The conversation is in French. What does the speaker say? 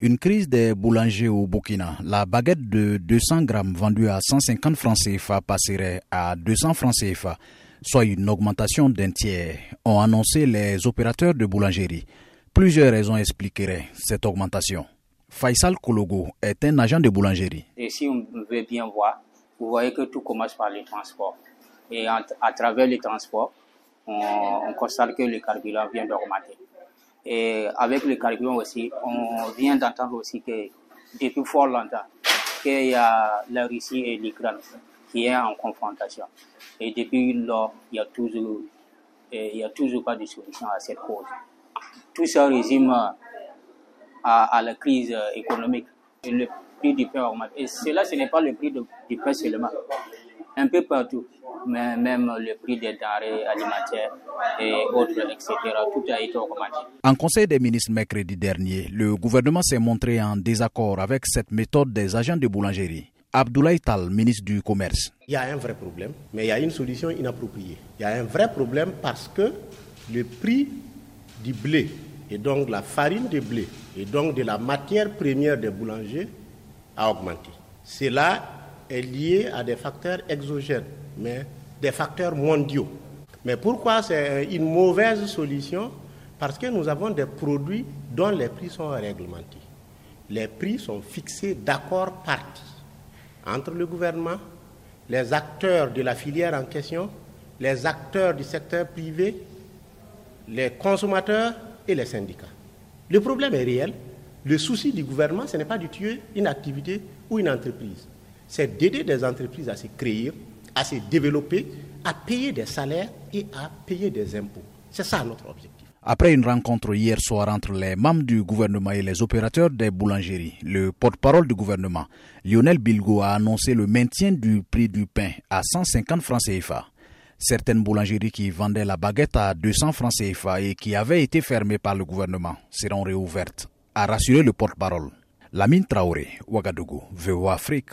Une crise des boulangers au Burkina. La baguette de 200 grammes vendue à 150 francs CFA passerait à 200 francs CFA, soit une augmentation d'un tiers, ont annoncé les opérateurs de boulangerie. Plusieurs raisons expliqueraient cette augmentation. Faisal Kologo est un agent de boulangerie. Et si on veut bien voir, vous voyez que tout commence par les transports. Et à, travers les transports, on, on constate que le carburant vient d'augmenter. Et avec le carburant aussi, on vient d'entendre aussi que depuis fort longtemps, qu'il y a la Russie et l'Ukraine qui est en confrontation. Et depuis lors, il n'y a toujours, il y a toujours pas de solution à cette cause. Tout ça résume à, la crise économique. le prix du pain. Et cela, ce n'est pas le prix du pain seulement. Un peu partout mais même le prix des denrées alimentaires et autres, etc. Tout a été augmenté. En Conseil des ministres mercredi dernier, le gouvernement s'est montré en désaccord avec cette méthode des agents de boulangerie. Abdoulaye Tal, ministre du Commerce. Il y a un vrai problème, mais il y a une solution inappropriée. Il y a un vrai problème parce que le prix du blé et donc la farine de blé et donc de la matière première des boulangers a augmenté. Cela est lié à des facteurs exogènes mais des facteurs mondiaux. Mais pourquoi c'est une mauvaise solution? Parce que nous avons des produits dont les prix sont réglementés. Les prix sont fixés d'accord partis entre le gouvernement, les acteurs de la filière en question, les acteurs du secteur privé, les consommateurs et les syndicats. Le problème est réel. Le souci du gouvernement, ce n'est pas de tuer une activité ou une entreprise. C'est d'aider des entreprises à se créer, à se développer, à payer des salaires et à payer des impôts. C'est ça notre objectif. Après une rencontre hier soir entre les membres du gouvernement et les opérateurs des boulangeries, le porte-parole du gouvernement, Lionel Bilgo, a annoncé le maintien du prix du pain à 150 francs CFA. Certaines boulangeries qui vendaient la baguette à 200 francs CFA et qui avaient été fermées par le gouvernement seront réouvertes, a rassuré le porte-parole. Lamine Traoré, Ouagadougou, VOA Afrique.